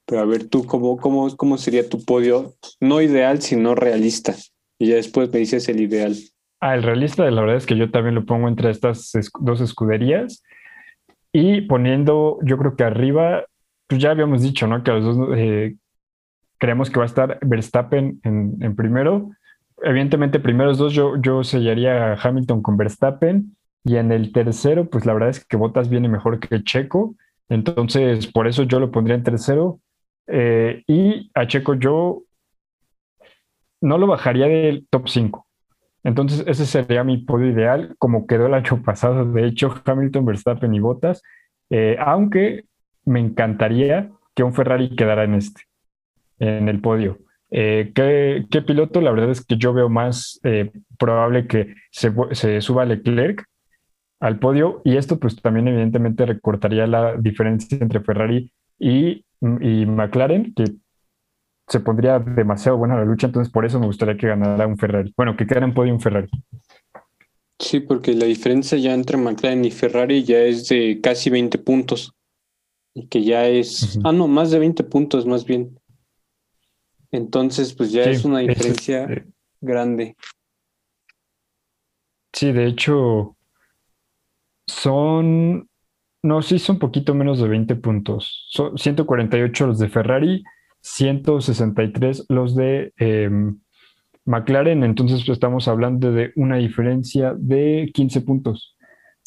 Pero a ver tú, ¿cómo, cómo, ¿cómo sería tu podio? No ideal, sino realista. Y ya después me dices el ideal. Ah, el realista, la verdad es que yo también lo pongo entre estas dos escuderías y poniendo, yo creo que arriba, pues ya habíamos dicho, ¿no? Que los dos eh, creemos que va a estar Verstappen en, primero. Evidentemente, primeros dos yo, yo sellaría a Hamilton con Verstappen y en el tercero, pues la verdad es que Bottas viene mejor que Checo. Entonces, por eso yo lo pondría en tercero. Eh, y a Checo yo no lo bajaría del top 5. Entonces, ese sería mi podio ideal, como quedó el año pasado, de hecho, Hamilton, Verstappen y Bottas, eh, aunque me encantaría que un Ferrari quedara en este, en el podio. Eh, ¿qué, piloto? La verdad es que yo veo más probable que se, se, suba Leclerc al podio y esto pues también evidentemente recortaría la diferencia entre Ferrari y, y McLaren, que se pondría demasiado buena la lucha, entonces por eso me gustaría que ganara un Ferrari. Bueno, que quedara en podio un Ferrari. Sí, porque la diferencia ya entre McLaren y Ferrari ya es de casi 20 puntos. Y que ya es, ah, no, más de 20 puntos más bien. Entonces, pues ya es una diferencia este, grande. Sí, de hecho, son, no, sí, son un poquito menos de 20 puntos. Son 148 los de Ferrari 163 los de em, McLaren, entonces pues, estamos hablando de una diferencia de 15 puntos.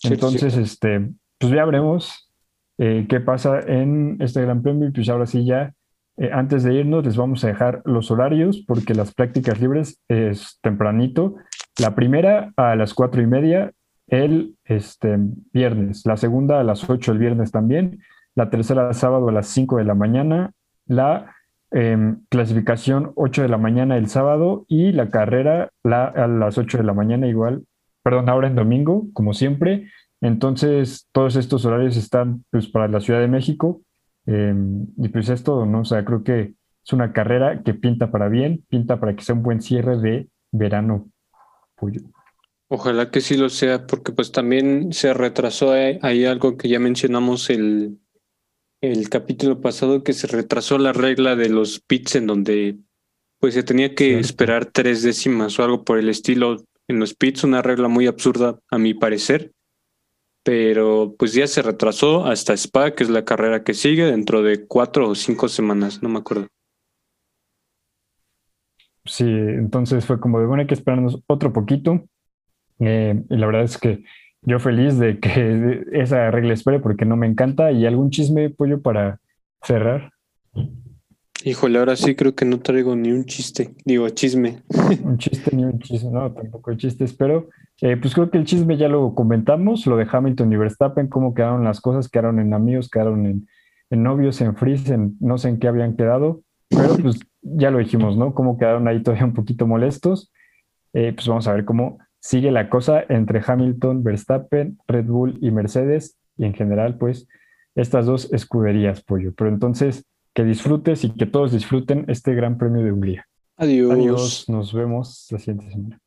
Entonces, este, pues ya veremos eh, qué pasa en este Gran Premio. Pues ahora sí ya, eh, antes de irnos, les vamos a dejar los horarios porque las prácticas libres es tempranito. La primera a las cuatro y media el este, viernes, la segunda a las 8 el viernes también, la tercera el sábado a las 5 de la mañana, la Em, clasificación 8 de la mañana el sábado y la carrera la, a las 8 de la mañana igual, perdón, ahora en domingo, como siempre. Entonces, todos estos horarios están pues, para la Ciudad de México. Em, y pues es todo, ¿no? O sea, creo que es una carrera que pinta para bien, pinta para que sea un buen cierre de verano. Ojalá que sí lo sea, porque pues también se retrasó ahí algo que ya mencionamos el, el capítulo pasado que se retrasó la regla de los pits en donde pues se tenía que esperar tres décimas o algo por el estilo en los pits, una regla muy absurda a mi parecer. Pero pues ya se retrasó hasta Spa, que es la carrera que sigue dentro de cuatro o cinco semanas, no me acuerdo. Sí, entonces fue como de bueno, hay que esperarnos otro poquito. Eh, y la verdad es que yo feliz de que esa regla espere porque no me encanta y algún chisme pollo para, cerrar. Híjole, ahora sí creo que no traigo ni un chiste, digo chisme. Un chiste ni un chisme, no, tampoco hay chistes, pero eh, pues creo que el chisme ya lo comentamos, lo de Hamilton y Verstappen, cómo quedaron las cosas, quedaron en amigos, quedaron en, novios, en freeze, en no sé en qué habían quedado, pero pues ya lo dijimos, ¿no? Cómo quedaron ahí todavía un poquito molestos. Eh, pues vamos a ver cómo sigue la cosa entre Hamilton, Verstappen, Red Bull y Mercedes, y en general, pues, estas dos escuderías, pollo. Pero entonces, que disfrutes y que todos disfruten este Gran Premio de Hungría. Adiós. Adiós, nos vemos la siguiente semana.